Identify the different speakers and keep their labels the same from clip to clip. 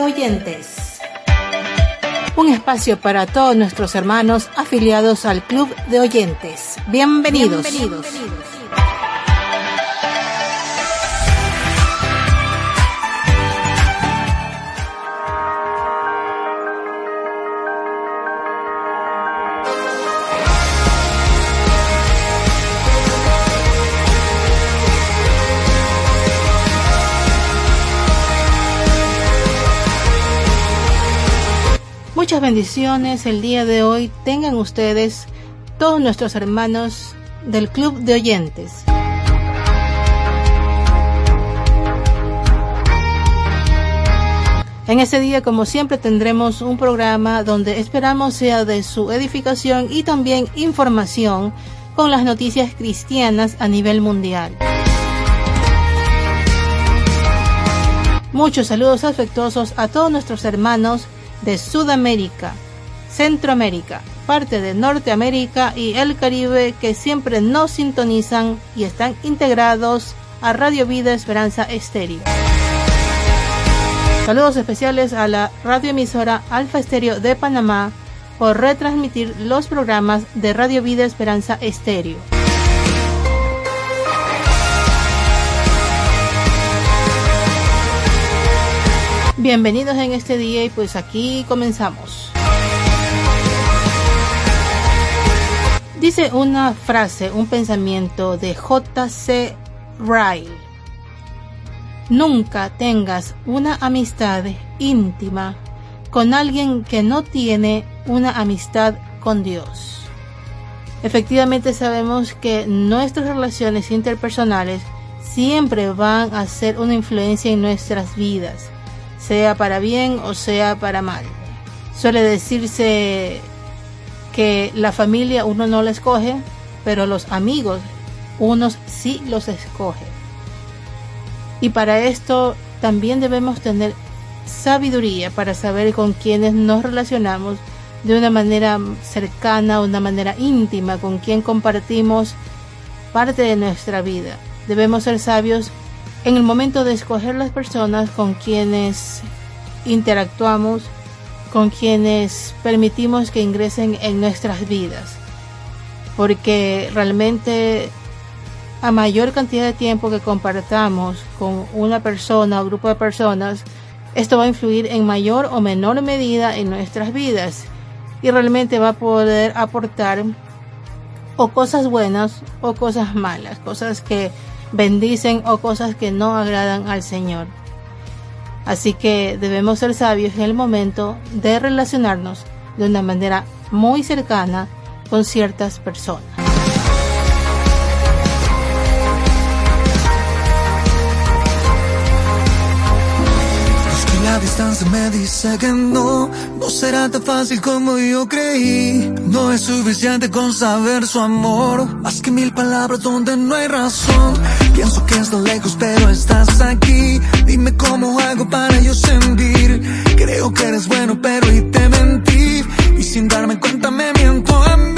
Speaker 1: Oyentes. Un espacio para todos nuestros hermanos afiliados al Club de Oyentes. Bienvenidos. Bienvenidos. Bendiciones el día de hoy tengan ustedes todos nuestros hermanos del Club de Oyentes. En este día, como siempre, tendremos un programa donde esperamos sea de su edificación y también información con las noticias cristianas a nivel mundial. Muchos saludos afectuosos a todos nuestros hermanos de Sudamérica, Centroamérica, parte de Norteamérica y el Caribe que siempre nos sintonizan y están integrados a Radio Vida Esperanza Estéreo. Saludos especiales a la radioemisora Alfa Estéreo de Panamá por retransmitir los programas de Radio Vida Esperanza Estéreo. Bienvenidos en este día y pues aquí comenzamos. Dice una frase, un pensamiento de J.C. Ryle. Nunca tengas una amistad íntima con alguien que no tiene una amistad con Dios. Efectivamente sabemos que nuestras relaciones interpersonales siempre van a ser una influencia en nuestras vidas sea para bien o sea para mal. Suele decirse que la familia uno no la escoge, pero los amigos unos sí los escoge. Y para esto también debemos tener sabiduría para saber con quienes nos relacionamos de una manera cercana, una manera íntima, con quien compartimos parte de nuestra vida. Debemos ser sabios en el momento de escoger las personas con quienes interactuamos, con quienes permitimos que ingresen en nuestras vidas. Porque realmente a mayor cantidad de tiempo que compartamos con una persona o grupo de personas, esto va a influir en mayor o menor medida en nuestras vidas y realmente va a poder aportar o cosas buenas o cosas malas, cosas que bendicen o cosas que no agradan al Señor. Así que debemos ser sabios en el momento de relacionarnos de una manera muy cercana con ciertas personas.
Speaker 2: Me dice que no, no será tan fácil como yo creí. No es suficiente con saber su amor, más que mil palabras donde no hay razón. Pienso que estás lejos, pero estás aquí. Dime cómo hago para yo sentir. Creo que eres bueno, pero y te mentí. Y sin darme cuenta me miento a mí.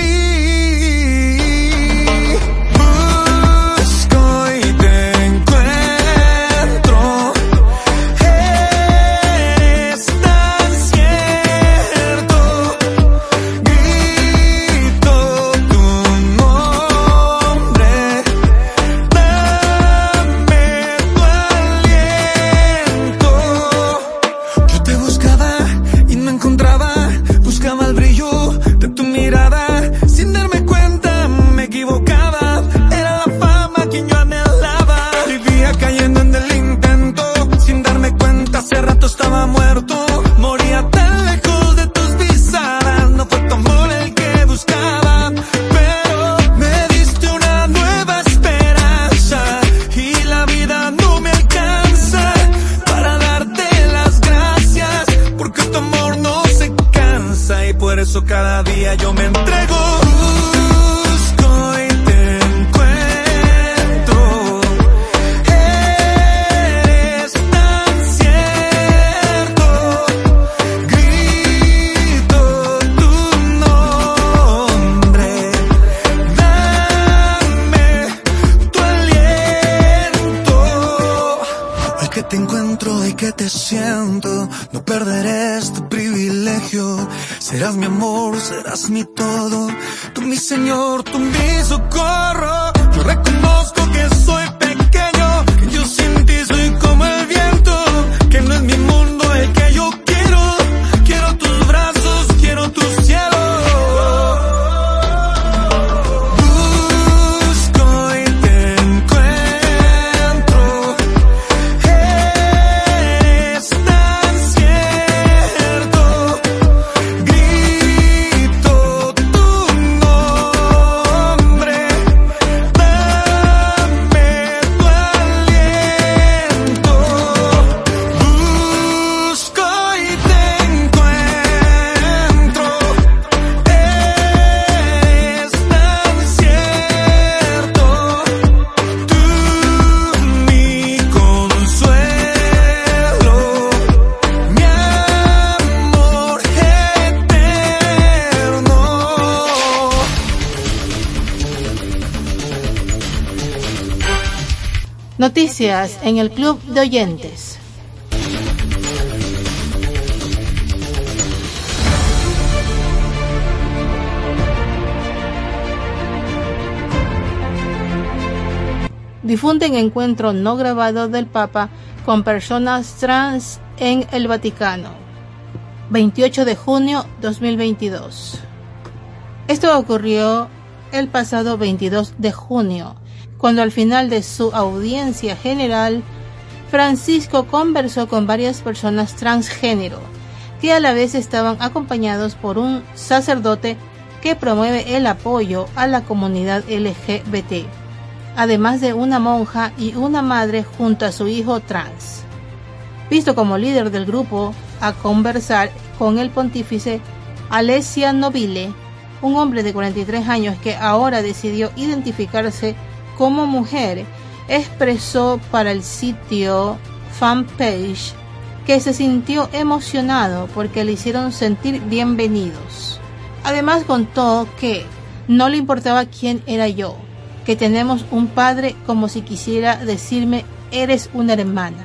Speaker 1: En el Club de Oyentes. Difunden encuentro no grabado del Papa con personas trans en el Vaticano. 28 de junio 2022. Esto ocurrió el pasado 22 de junio, cuando al final de su audiencia general, Francisco conversó con varias personas transgénero, que a la vez estaban acompañados por un sacerdote que promueve el apoyo a la comunidad LGBT, además de una monja y una madre junto a su hijo trans. Visto como líder del grupo a conversar con el pontífice Alessia Nobile, un hombre de 43 años que ahora decidió identificarse como mujer, expresó para el sitio fanpage que se sintió emocionado porque le hicieron sentir bienvenidos. Además contó que no le importaba quién era yo, que tenemos un padre como si quisiera decirme eres una hermana,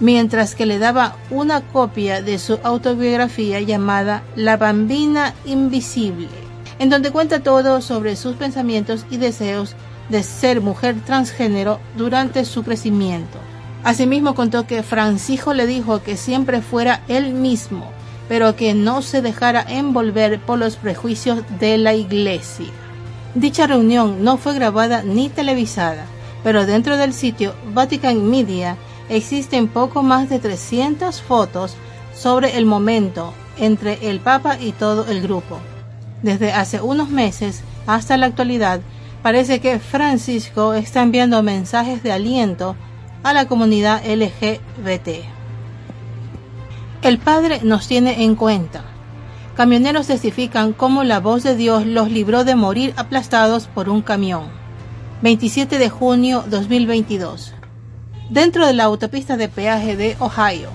Speaker 1: mientras que le daba una copia de su autobiografía llamada La Bambina Invisible, en donde cuenta todo sobre sus pensamientos y deseos de ser mujer transgénero durante su crecimiento. Asimismo contó que Francisco le dijo que siempre fuera él mismo, pero que no se dejara envolver por los prejuicios de la iglesia. Dicha reunión no fue grabada ni televisada, pero dentro del sitio Vatican Media existen poco más de 300 fotos sobre el momento entre el Papa y todo el grupo. Desde hace unos meses hasta la actualidad, parece que Francisco está enviando mensajes de aliento a la comunidad LGBT. El Padre nos tiene en cuenta. Camioneros testifican cómo la voz de Dios los libró de morir aplastados por un camión. 27 de junio 2022. Dentro de la autopista de peaje de Ohio,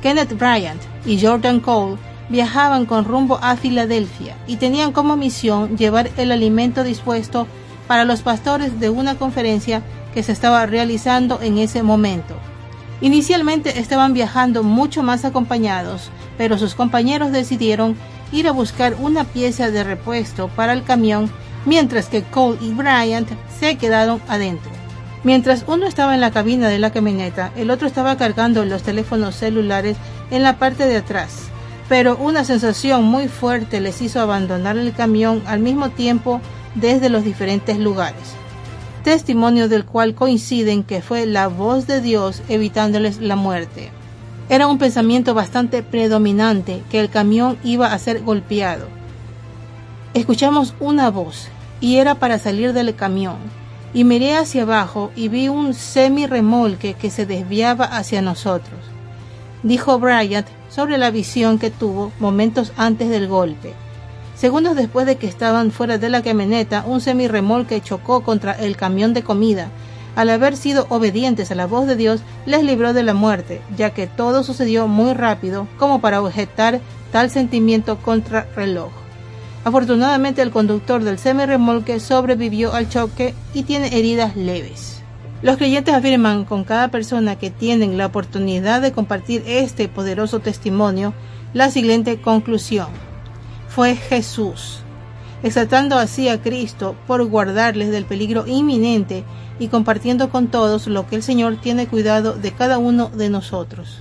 Speaker 1: Kenneth Bryant y Jordan Cole viajaban con rumbo a Filadelfia y tenían como misión llevar el alimento dispuesto para los pastores de una conferencia que se estaba realizando en ese momento. Inicialmente estaban viajando mucho más acompañados, pero sus compañeros decidieron ir a buscar una pieza de repuesto para el camión, mientras que Cole y Bryant se quedaron adentro. Mientras uno estaba en la cabina de la camioneta, el otro estaba cargando los teléfonos celulares en la parte de atrás. Pero una sensación muy fuerte les hizo abandonar el camión al mismo tiempo desde los diferentes lugares. Testimonio del cual coinciden que fue la voz de Dios evitándoles la muerte. Era un pensamiento bastante predominante que el camión iba a ser golpeado. Escuchamos una voz y era para salir del camión y miré hacia abajo y vi un semi-remolque que se desviaba hacia nosotros. Dijo Bryant sobre la visión que tuvo momentos antes del golpe. Segundos después de que estaban fuera de la camioneta, un semirremolque chocó contra el camión de comida. Al haber sido obedientes a la voz de Dios, les libró de la muerte, ya que todo sucedió muy rápido como para objetar tal sentimiento contra reloj. Afortunadamente el conductor del semirremolque sobrevivió al choque y tiene heridas leves. Los creyentes afirman con cada persona que tienen la oportunidad de compartir este poderoso testimonio la siguiente conclusión. Fue Jesús, exaltando así a Cristo por guardarles del peligro inminente y compartiendo con todos lo que el Señor tiene cuidado de cada uno de nosotros.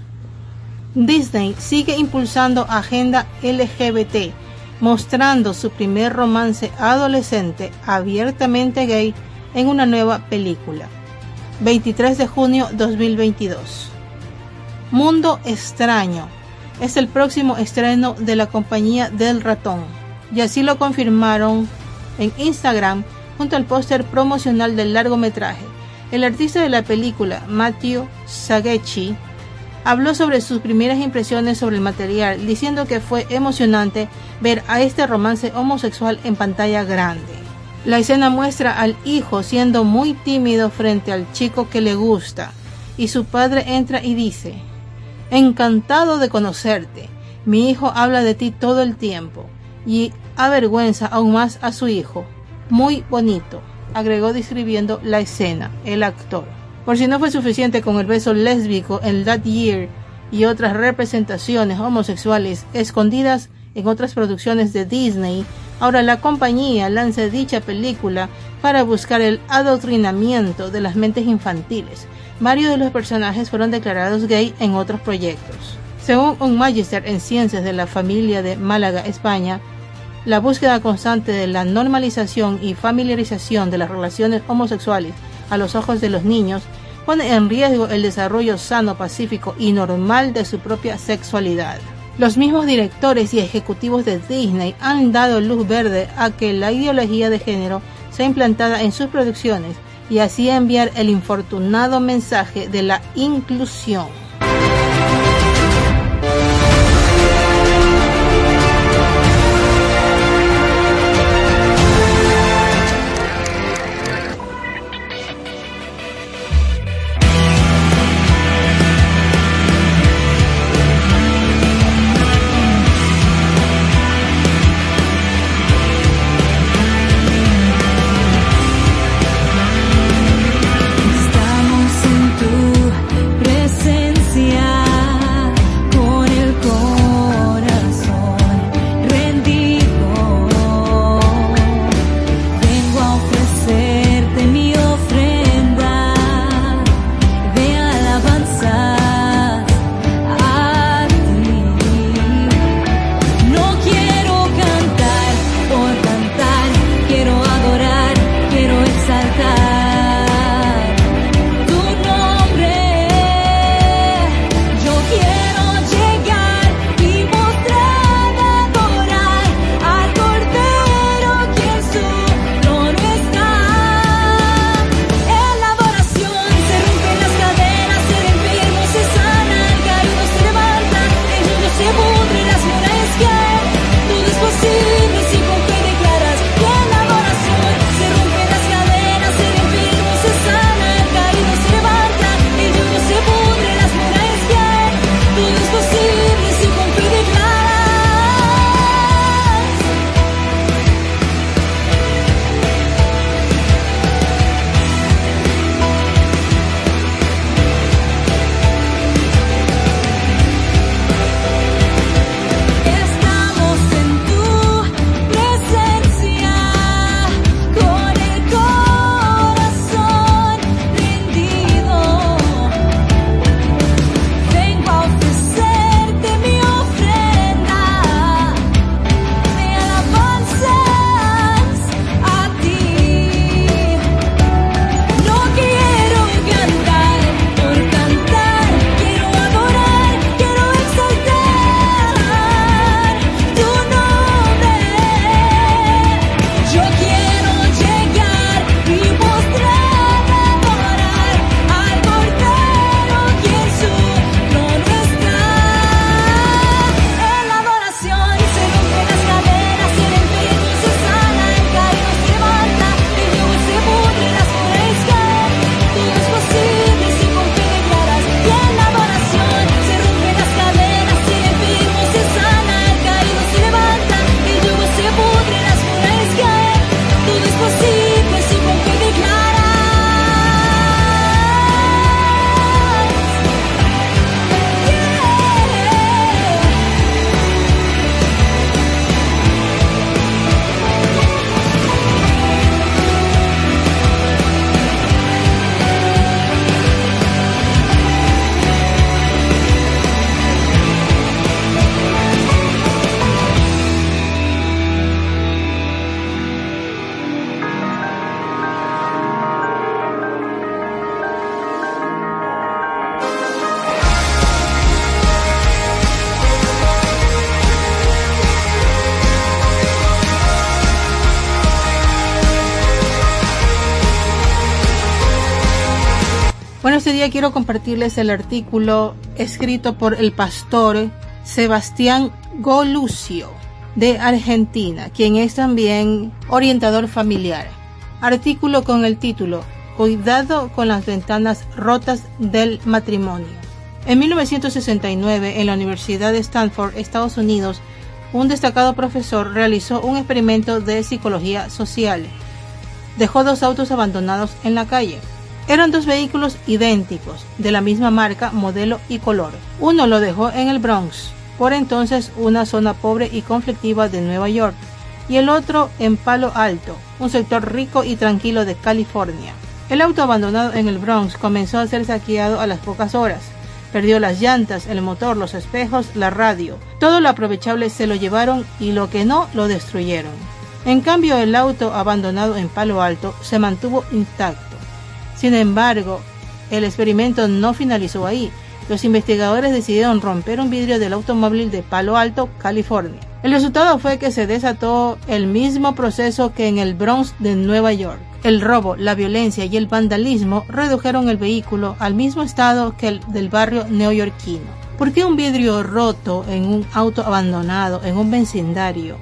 Speaker 1: Disney sigue impulsando agenda LGBT, mostrando su primer romance adolescente abiertamente gay en una nueva película. 23 de junio 2022. Mundo extraño es el próximo estreno de la compañía del ratón, y así lo confirmaron en Instagram junto al póster promocional del largometraje. El artista de la película, Matthew Sagechi, habló sobre sus primeras impresiones sobre el material, diciendo que fue emocionante ver a este romance homosexual en pantalla grande. La escena muestra al hijo siendo muy tímido frente al chico que le gusta, y su padre entra y dice, Encantado de conocerte, mi hijo habla de ti todo el tiempo, y avergüenza aún más a su hijo. Muy bonito, agregó describiendo la escena, el actor. Por si no fue suficiente con el beso lésbico en That Year y otras representaciones homosexuales escondidas en otras producciones de Disney, Ahora la compañía lanza dicha película para buscar el adoctrinamiento de las mentes infantiles. Varios de los personajes fueron declarados gay en otros proyectos. Según un magister en ciencias de la familia de Málaga, España, la búsqueda constante de la normalización y familiarización de las relaciones homosexuales a los ojos de los niños pone en riesgo el desarrollo sano, pacífico y normal de su propia sexualidad. Los mismos directores y ejecutivos de Disney han dado luz verde a que la ideología de género sea implantada en sus producciones y así enviar el infortunado mensaje de la inclusión. Este día quiero compartirles el artículo escrito por el pastor Sebastián Golucio de Argentina, quien es también orientador familiar. Artículo con el título Cuidado con las ventanas rotas del matrimonio. En 1969, en la Universidad de Stanford, Estados Unidos, un destacado profesor realizó un experimento de psicología social. Dejó dos autos abandonados en la calle. Eran dos vehículos idénticos, de la misma marca, modelo y color. Uno lo dejó en el Bronx, por entonces una zona pobre y conflictiva de Nueva York, y el otro en Palo Alto, un sector rico y tranquilo de California. El auto abandonado en el Bronx comenzó a ser saqueado a las pocas horas. Perdió las llantas, el motor, los espejos, la radio. Todo lo aprovechable se lo llevaron y lo que no lo destruyeron. En cambio, el auto abandonado en Palo Alto se mantuvo intacto. Sin embargo, el experimento no finalizó ahí. Los investigadores decidieron romper un vidrio del automóvil de Palo Alto, California. El resultado fue que se desató el mismo proceso que en el Bronx de Nueva York. El robo, la violencia y el vandalismo redujeron el vehículo al mismo estado que el del barrio neoyorquino. ¿Por qué un vidrio roto en un auto abandonado en un vecindario,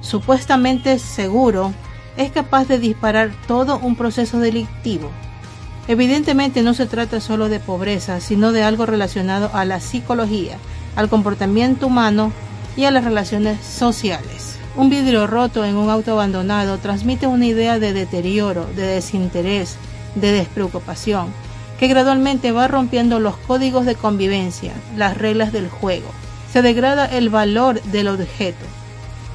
Speaker 1: supuestamente seguro, es capaz de disparar todo un proceso delictivo? Evidentemente no se trata solo de pobreza, sino de algo relacionado a la psicología, al comportamiento humano y a las relaciones sociales. Un vidrio roto en un auto abandonado transmite una idea de deterioro, de desinterés, de despreocupación, que gradualmente va rompiendo los códigos de convivencia, las reglas del juego. Se degrada el valor del objeto.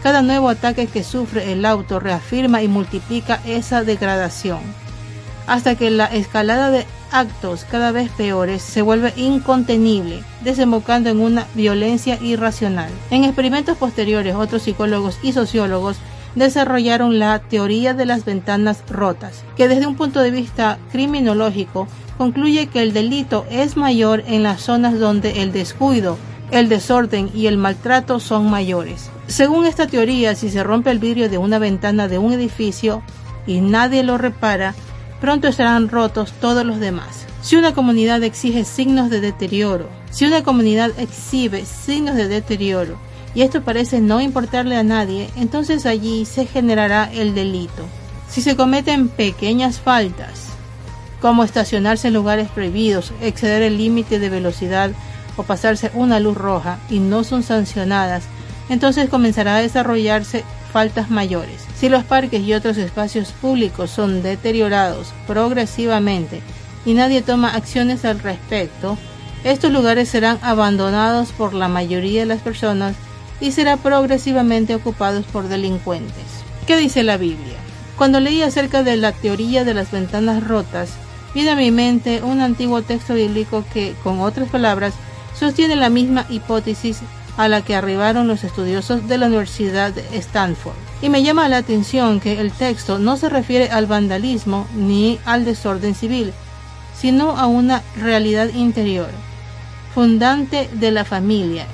Speaker 1: Cada nuevo ataque que sufre el auto reafirma y multiplica esa degradación, hasta que la escalada de actos cada vez peores se vuelve incontenible, desembocando en una violencia irracional. En experimentos posteriores, otros psicólogos y sociólogos desarrollaron la teoría de las ventanas rotas, que desde un punto de vista criminológico concluye que el delito es mayor en las zonas donde el descuido, el desorden y el maltrato son mayores. Según esta teoría, si se rompe el vidrio de una ventana de un edificio y nadie lo repara, pronto estarán rotos todos los demás. Si una comunidad exige signos de deterioro, si una comunidad exhibe signos de deterioro, y esto parece no importarle a nadie, entonces allí se generará el delito. Si se cometen pequeñas faltas, como estacionarse en lugares prohibidos, exceder el límite de velocidad o pasarse una luz roja y no son sancionadas, entonces comenzará a desarrollarse faltas mayores. Si los parques y otros espacios públicos son deteriorados progresivamente y nadie toma acciones al respecto, estos lugares serán abandonados por la mayoría de las personas y serán progresivamente ocupados por delincuentes. ¿Qué dice la Biblia? Cuando leí acerca de la teoría de las ventanas rotas, viene a mi mente un antiguo texto bíblico que, con otras palabras, sostiene la misma hipótesis a la que arribaron los estudiosos de la Universidad de Stanford. Y me llama la atención que el texto no se refiere al vandalismo ni al desorden civil, sino a una realidad interior, fundante de la familia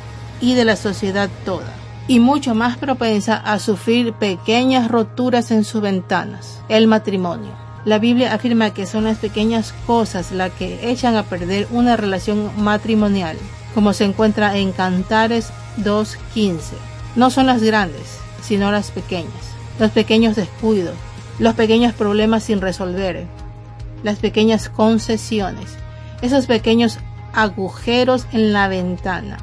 Speaker 1: y de la sociedad toda, y mucho más propensa a sufrir pequeñas roturas en sus ventanas, el matrimonio. La Biblia afirma que son las pequeñas cosas las que echan a perder una relación matrimonial como se encuentra en Cantares 2.15. No son las grandes, sino las pequeñas, los pequeños descuidos, los pequeños problemas sin resolver, las pequeñas concesiones, esos pequeños agujeros en la ventana,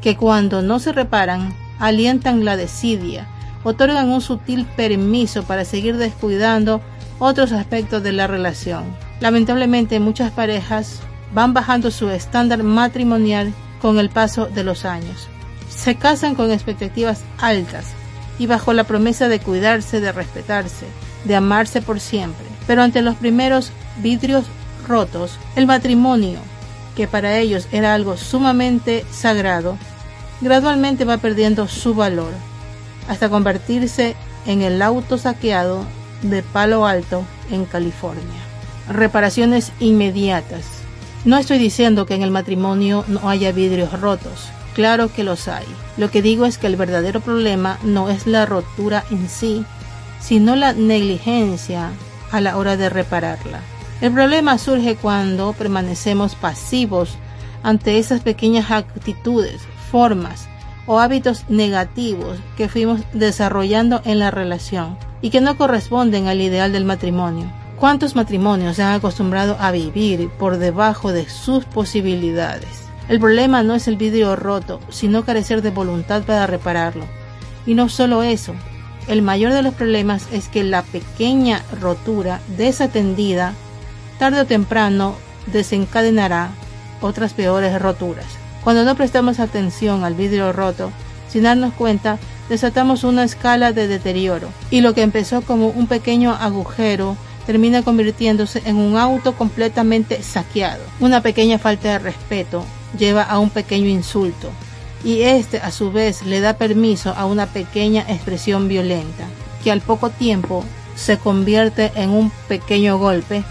Speaker 1: que cuando no se reparan, alientan la desidia, otorgan un sutil permiso para seguir descuidando otros aspectos de la relación. Lamentablemente muchas parejas van bajando su estándar matrimonial con el paso de los años. Se casan con expectativas altas y bajo la promesa de cuidarse, de respetarse, de amarse por siempre. Pero ante los primeros vidrios rotos, el matrimonio, que para ellos era algo sumamente sagrado, gradualmente va perdiendo su valor, hasta convertirse en el auto saqueado de Palo Alto en California. Reparaciones inmediatas no estoy diciendo que en el matrimonio no haya vidrios rotos. Claro que los hay. Lo que digo es que el verdadero problema no es la rotura en sí, sino la negligencia a la hora de repararla. El problema surge cuando permanecemos pasivos ante esas pequeñas actitudes, formas o hábitos negativos que fuimos desarrollando en la relación y que no corresponden al ideal del matrimonio. ¿Cuántos matrimonios se han acostumbrado a vivir por debajo de sus posibilidades? El problema no es el vidrio roto, sino carecer de voluntad para repararlo. Y no solo eso, el mayor de los problemas es que la pequeña rotura desatendida tarde o temprano desencadenará otras peores roturas. Cuando no prestamos atención al vidrio roto, sin darnos cuenta, desatamos una escala de deterioro y lo que empezó como un pequeño agujero termina convirtiéndose en un auto completamente saqueado. Una pequeña falta de respeto lleva a un pequeño insulto y este a su vez le da permiso a una pequeña expresión violenta que al poco tiempo se convierte en un pequeño golpe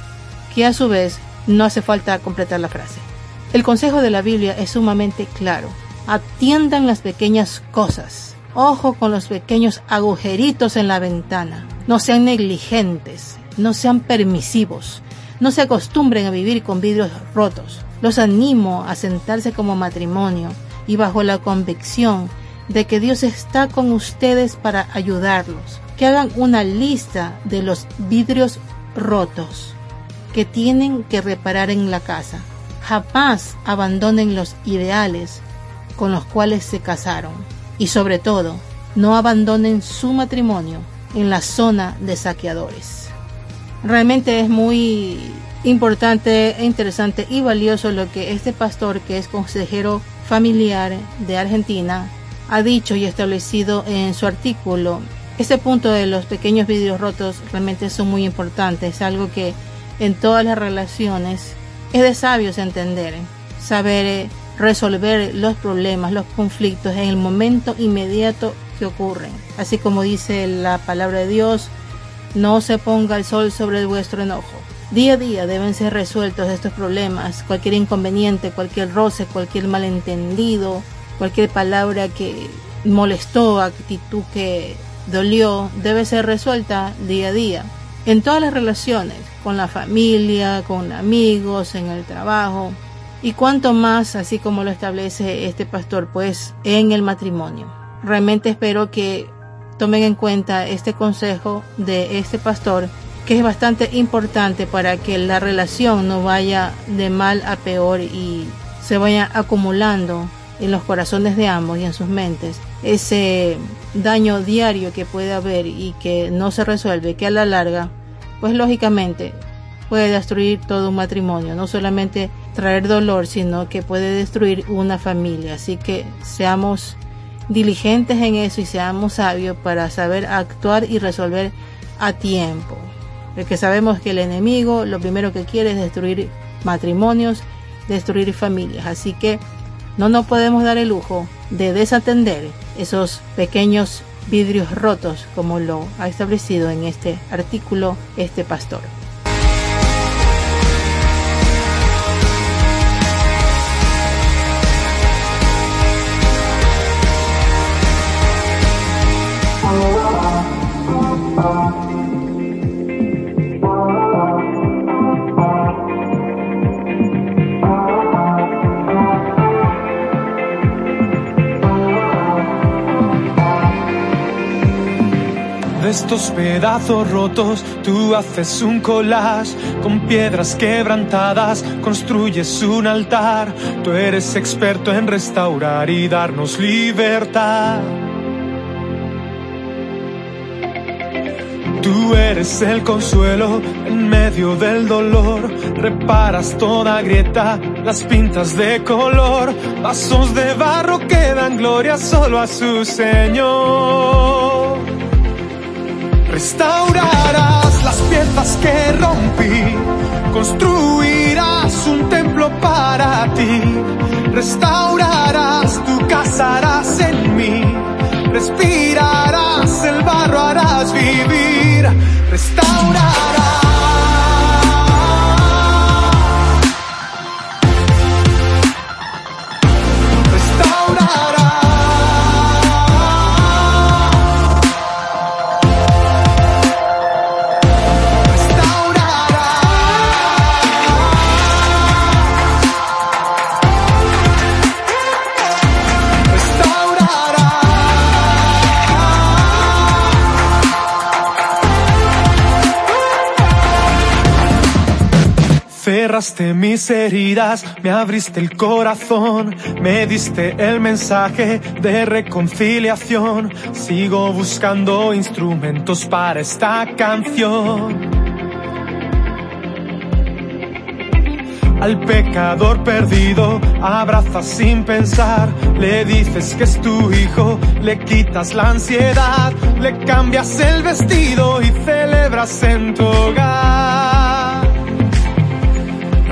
Speaker 1: que a su vez no hace falta completar la frase. El consejo de la Biblia es sumamente claro. Atiendan las pequeñas cosas. Ojo con los pequeños agujeritos en la ventana. No sean negligentes. No sean permisivos. No se acostumbren a vivir con vidrios rotos. Los animo a sentarse como matrimonio y bajo la convicción de que Dios está con ustedes para ayudarlos. Que hagan una lista de los vidrios rotos que tienen que reparar en la casa. Jamás abandonen los ideales con los cuales se casaron. Y sobre todo, no abandonen su matrimonio en la zona de saqueadores. Realmente es muy importante e interesante y valioso lo que este pastor, que es consejero familiar de Argentina, ha dicho y establecido en su artículo. Este punto de los pequeños vidrios rotos realmente son muy importantes, es algo que en todas las relaciones es de sabios entender, saber eh, resolver los problemas, los conflictos en el momento inmediato que ocurren. Así como dice la palabra de Dios, no se ponga el sol sobre vuestro enojo. Día a día deben ser resueltos estos problemas, cualquier inconveniente, cualquier roce, cualquier malentendido, cualquier palabra que molestó, actitud que dolió, debe ser resuelta día a día. En todas las relaciones, con la familia, con amigos, en el trabajo, y cuanto más, así como lo establece este pastor, pues en el matrimonio. Realmente espero que tomen en cuenta este consejo de este pastor que es bastante importante para que la relación no vaya de mal a peor y se vaya acumulando en los corazones de ambos y en sus mentes ese daño diario que puede haber y que no se resuelve, que a la larga, pues lógicamente puede destruir todo un matrimonio, no solamente traer dolor, sino que puede destruir una familia. Así que seamos diligentes en eso y seamos sabios para saber actuar y resolver a tiempo porque sabemos que el enemigo lo primero que quiere es destruir matrimonios, destruir familias. Así que no nos podemos dar el lujo de desatender esos pequeños vidrios rotos como lo ha establecido en este artículo este pastor.
Speaker 3: Estos pedazos rotos tú haces un collage con piedras quebrantadas, construyes un altar. Tú eres experto en restaurar y darnos libertad. Tú eres el consuelo en medio del dolor, reparas toda grieta, las pintas de color, vasos de barro que dan gloria solo a su Señor. Restaurarás las piezas que rompí, construirás un templo para ti, restaurarás, tú casarás en mí, respirarás, Cerraste mis heridas, me abriste el corazón, me diste el mensaje de reconciliación. Sigo buscando instrumentos para esta canción. Al pecador perdido abrazas sin pensar, le dices que es tu hijo, le quitas la ansiedad, le cambias el vestido y celebras en tu hogar.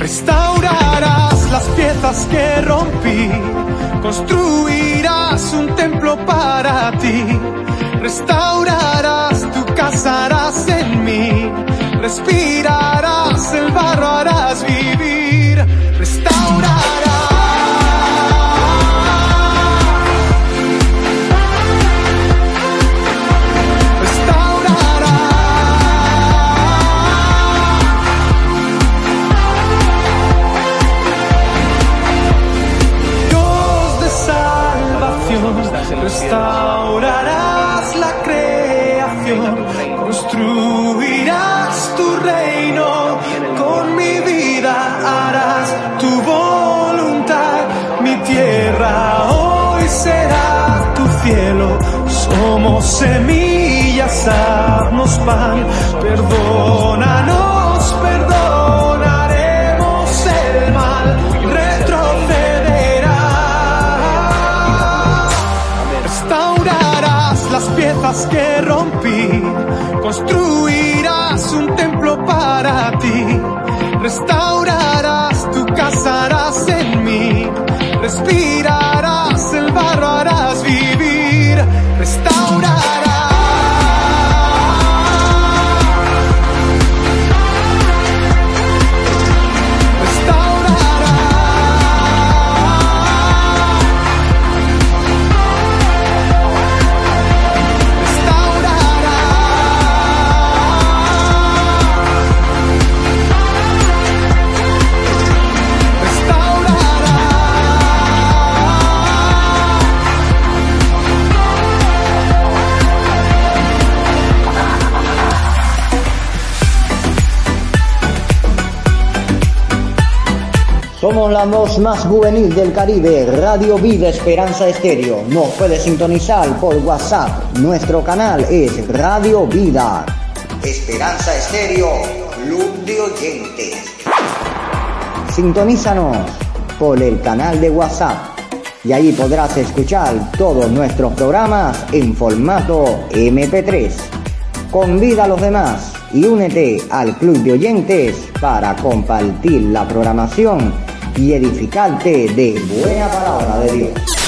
Speaker 3: Restaurarás las piezas que rompí, construirás un templo para ti, restaurarás,
Speaker 4: by más juvenil del Caribe, Radio Vida Esperanza Estéreo. Nos puede sintonizar por WhatsApp. Nuestro canal es Radio Vida. Esperanza Estéreo, Club de Oyentes. Sintonízanos por el canal de WhatsApp y ahí podrás escuchar todos nuestros programas en formato MP3. Convida a los demás y únete al Club de Oyentes para compartir la programación y edificarte de buena palabra de Dios.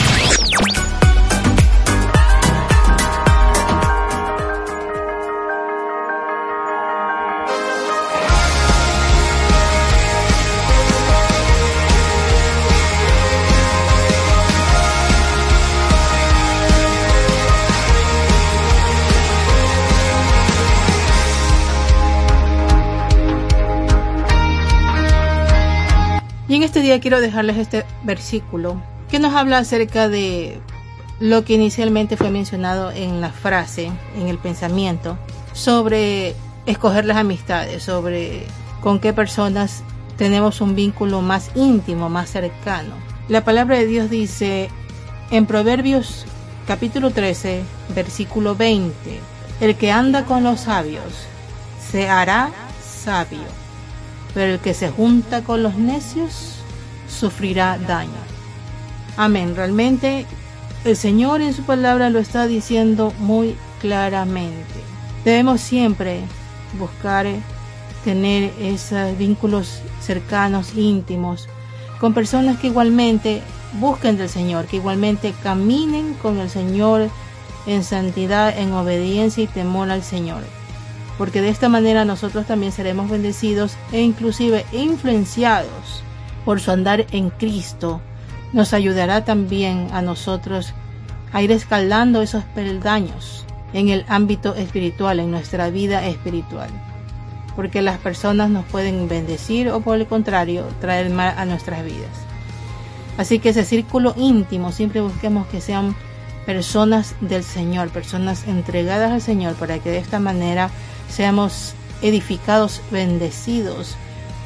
Speaker 1: Este día quiero dejarles este versículo que nos habla acerca de lo que inicialmente fue mencionado en la frase, en el pensamiento, sobre escoger las amistades, sobre con qué personas tenemos un vínculo más íntimo, más cercano. La palabra de Dios dice en Proverbios capítulo 13, versículo 20, el que anda con los sabios se hará sabio, pero el que se junta con los necios sufrirá daño. Amén. Realmente el Señor en su palabra lo está diciendo muy claramente. Debemos siempre buscar tener esos vínculos cercanos, íntimos, con personas que igualmente busquen del Señor, que igualmente caminen con el Señor en santidad, en obediencia y temor al Señor. Porque de esta manera nosotros también seremos bendecidos e inclusive influenciados por su andar en Cristo, nos ayudará también a nosotros a ir escalando esos peldaños en el ámbito espiritual, en nuestra vida espiritual. Porque las personas nos pueden bendecir o por el contrario traer mal a nuestras vidas. Así que ese círculo íntimo siempre busquemos que sean personas del Señor, personas entregadas al Señor, para que de esta manera seamos edificados, bendecidos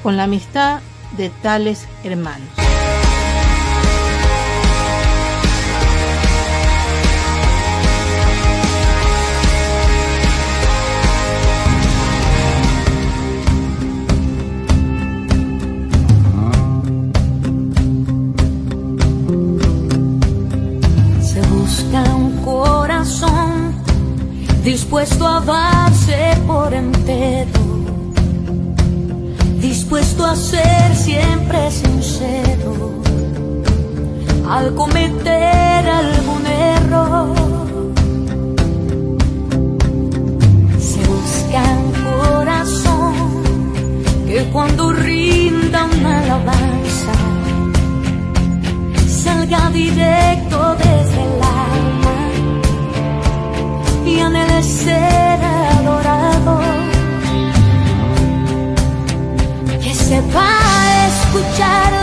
Speaker 1: con la amistad de tales hermanos.
Speaker 5: A ser siempre sincero al cometer algún error. Se busca un corazón que cuando rinda una alabanza salga directo Sepa escuchar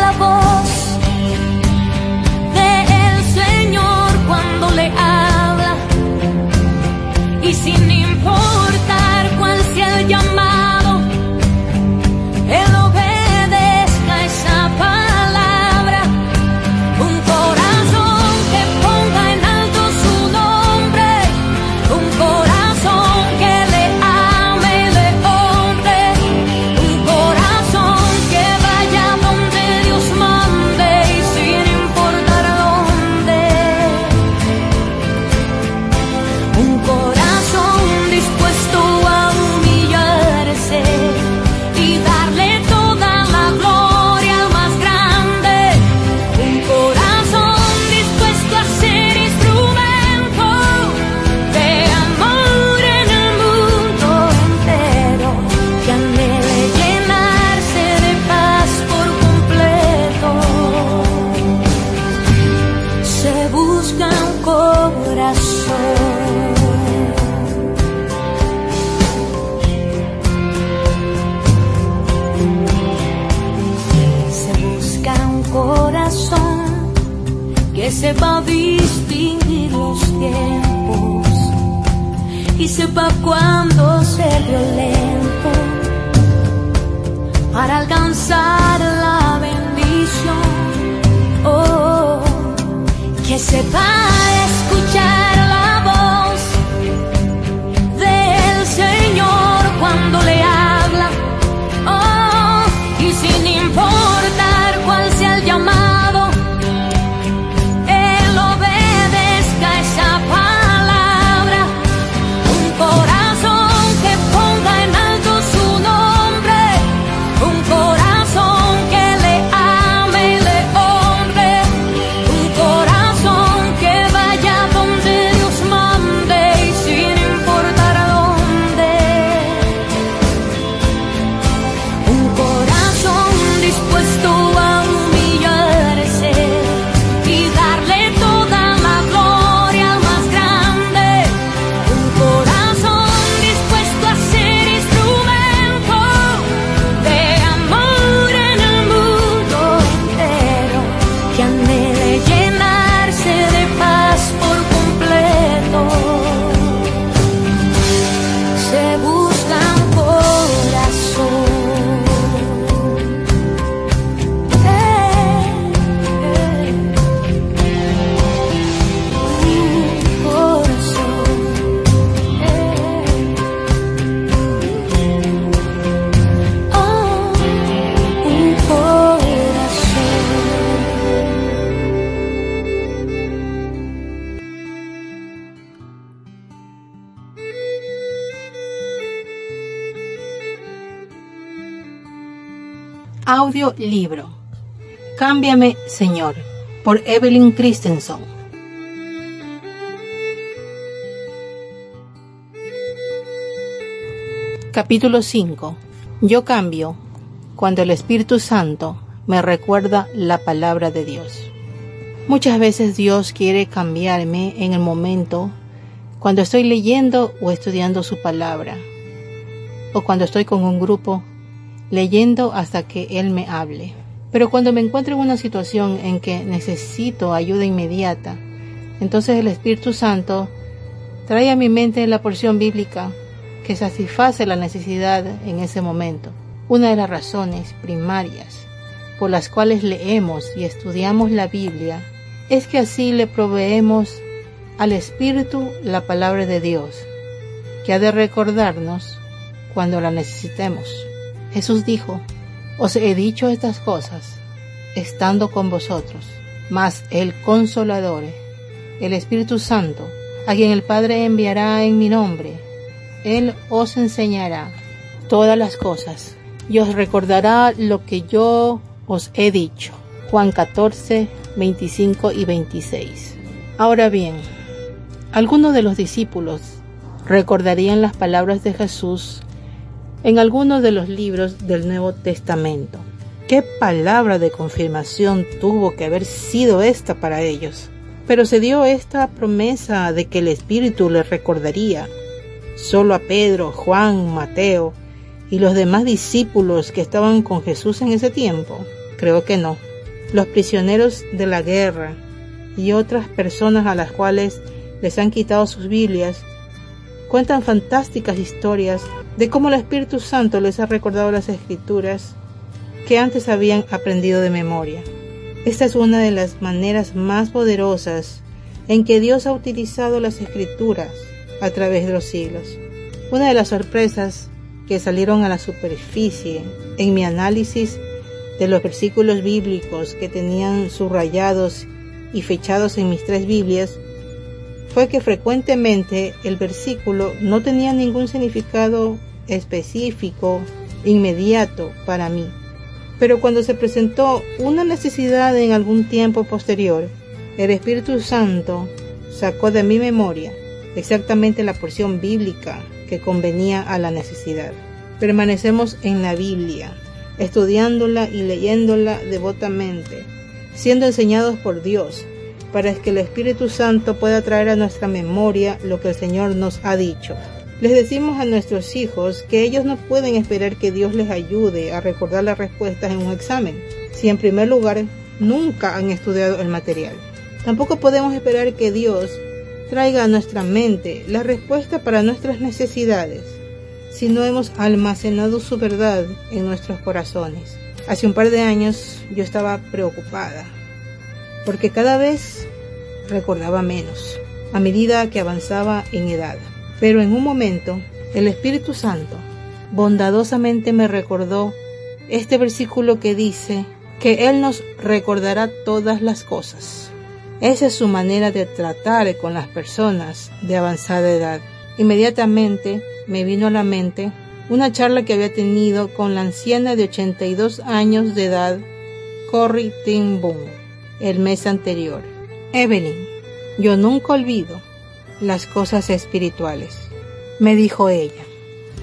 Speaker 1: Audio libro. Cámbiame, Señor, por Evelyn Christensen. Capítulo 5. Yo cambio cuando el Espíritu Santo me recuerda la palabra de Dios. Muchas veces Dios quiere cambiarme en el momento cuando estoy leyendo o estudiando su palabra, o cuando estoy con un grupo leyendo hasta que Él me hable. Pero cuando me encuentro en una situación en que necesito ayuda inmediata, entonces el Espíritu Santo trae a mi mente la porción bíblica que satisface la necesidad en ese momento. Una de las razones primarias por las cuales leemos y estudiamos la Biblia es que así le proveemos al Espíritu la palabra de Dios, que ha de recordarnos cuando la necesitemos. Jesús dijo, os he dicho estas cosas estando con vosotros, mas el consolador, el Espíritu Santo, a quien el Padre enviará en mi nombre, Él os enseñará todas las cosas y os recordará lo que yo os he dicho. Juan 14, 25 y 26. Ahora bien, algunos de los discípulos recordarían las palabras de Jesús en algunos de los libros del Nuevo Testamento. ¿Qué palabra de confirmación tuvo que haber sido esta para ellos? Pero se dio esta promesa de que el Espíritu les recordaría solo a Pedro, Juan, Mateo y los demás discípulos que estaban con Jesús en ese tiempo. Creo que no. Los prisioneros de la guerra y otras personas a las cuales les han quitado sus Biblias cuentan fantásticas historias de cómo el Espíritu Santo les ha recordado las escrituras que antes habían aprendido de memoria. Esta es una de las maneras más poderosas en que Dios ha utilizado las escrituras a través de los siglos. Una de las sorpresas que salieron a la superficie en mi análisis de los versículos bíblicos que tenían subrayados y fechados en mis tres Biblias fue que frecuentemente el versículo no tenía ningún significado específico, inmediato para mí. Pero cuando se presentó una necesidad en algún tiempo posterior, el Espíritu Santo sacó de mi memoria exactamente la porción bíblica que convenía a la necesidad. Permanecemos en la Biblia, estudiándola y leyéndola devotamente, siendo enseñados por Dios, para que el Espíritu Santo pueda traer a nuestra memoria lo que el Señor nos ha dicho. Les decimos a nuestros hijos que ellos no pueden esperar que Dios les ayude a recordar las respuestas en un examen, si en primer lugar nunca han estudiado el material. Tampoco podemos esperar que Dios traiga a nuestra mente la respuesta para nuestras necesidades si no hemos almacenado su verdad en nuestros corazones. Hace un par de años yo estaba preocupada porque cada vez recordaba menos a medida que avanzaba en edad. Pero en un momento, el Espíritu Santo bondadosamente me recordó este versículo que dice que Él nos recordará todas las cosas. Esa es su manera de tratar con las personas de avanzada edad. Inmediatamente me vino a la mente una charla que había tenido con la anciana de 82 años de edad, Corrie Ten el mes anterior. Evelyn, yo nunca olvido las cosas espirituales, me dijo ella.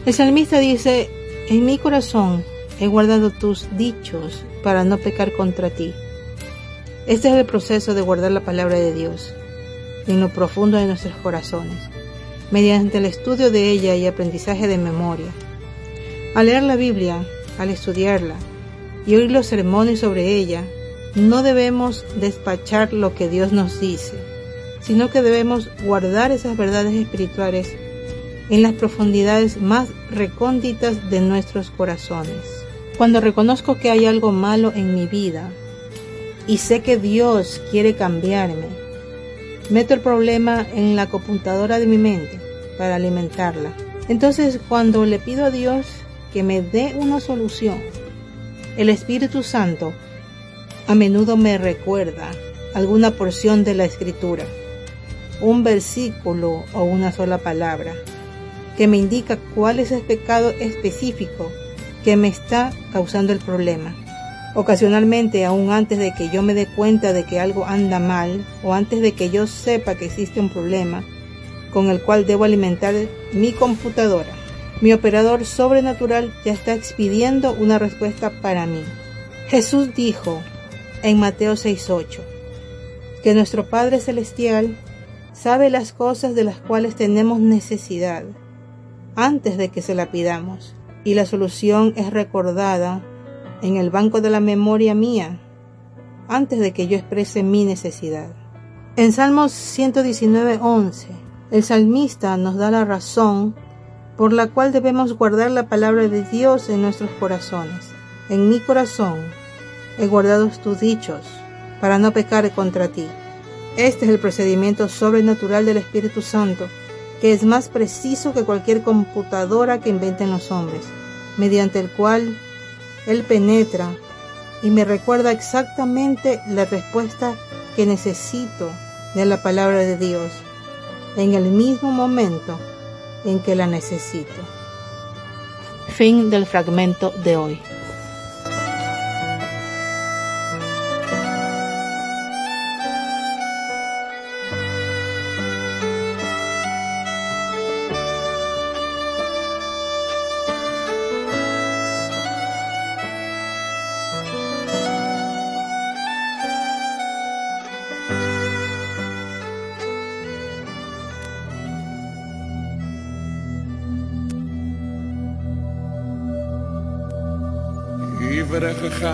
Speaker 1: El salmista dice, en mi corazón he guardado tus dichos para no pecar contra ti. Este es el proceso de guardar la palabra de Dios en lo profundo de nuestros corazones, mediante el estudio de ella y aprendizaje de memoria. Al leer la Biblia, al estudiarla y oír los sermones sobre ella, no debemos despachar lo que Dios nos dice, sino que debemos guardar esas verdades espirituales en las profundidades más recónditas de nuestros corazones. Cuando reconozco que hay algo malo en mi vida y sé que Dios quiere cambiarme, meto el problema en la computadora de mi mente para alimentarla. Entonces cuando le pido a Dios que me dé una solución, el Espíritu Santo a menudo me recuerda alguna porción de la escritura un versículo o una sola palabra que me indica cuál es el pecado específico que me está causando el problema. Ocasionalmente, aún antes de que yo me dé cuenta de que algo anda mal o antes de que yo sepa que existe un problema con el cual debo alimentar mi computadora, mi operador sobrenatural ya está expidiendo una respuesta para mí. Jesús dijo en Mateo 6:8 que nuestro Padre Celestial sabe las cosas de las cuales tenemos necesidad antes de que se la pidamos y la solución es recordada en el banco de la memoria mía antes de que yo exprese mi necesidad. En Salmos 119.11, el salmista nos da la razón por la cual debemos guardar la palabra de Dios en nuestros corazones. En mi corazón he guardado tus dichos para no pecar contra ti. Este es el procedimiento sobrenatural del Espíritu Santo, que es más preciso que cualquier computadora que inventen los hombres, mediante el cual Él penetra y me recuerda exactamente la respuesta que necesito de la palabra de Dios en el mismo momento en que la necesito. Fin del fragmento de hoy.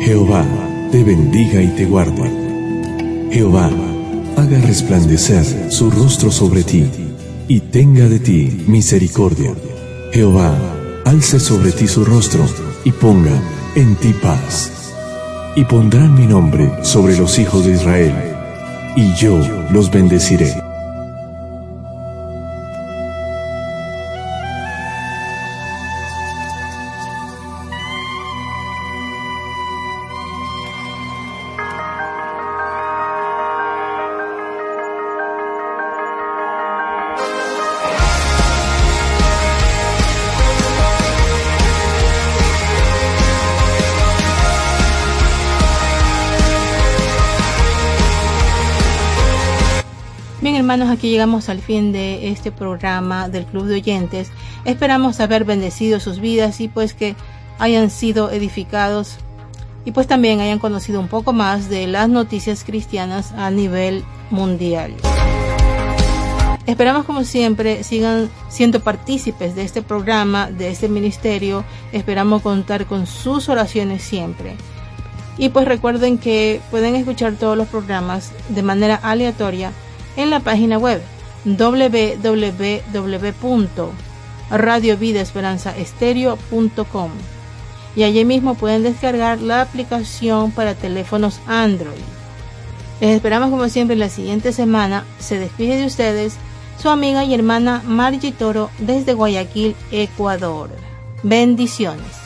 Speaker 6: Jehová te bendiga y te guarde. Jehová haga resplandecer su rostro sobre ti y tenga de ti misericordia. Jehová alce sobre ti su rostro y ponga en ti paz. Y pondrán mi nombre sobre los hijos de Israel, y yo los bendeciré.
Speaker 1: Hermanos, aquí llegamos al fin de este programa del Club de Oyentes. Esperamos haber bendecido sus vidas y pues que hayan sido edificados y pues también hayan conocido un poco más de las noticias cristianas a nivel mundial. Esperamos como siempre sigan siendo partícipes de este programa, de este ministerio. Esperamos contar con sus oraciones siempre. Y pues recuerden que pueden escuchar todos los programas de manera aleatoria en la página web www.radiovidaesperanzaestereo.com y allí mismo pueden descargar la aplicación para teléfonos Android. Les esperamos como siempre la siguiente semana. Se despide de ustedes su amiga y hermana Margie Toro desde Guayaquil, Ecuador. Bendiciones.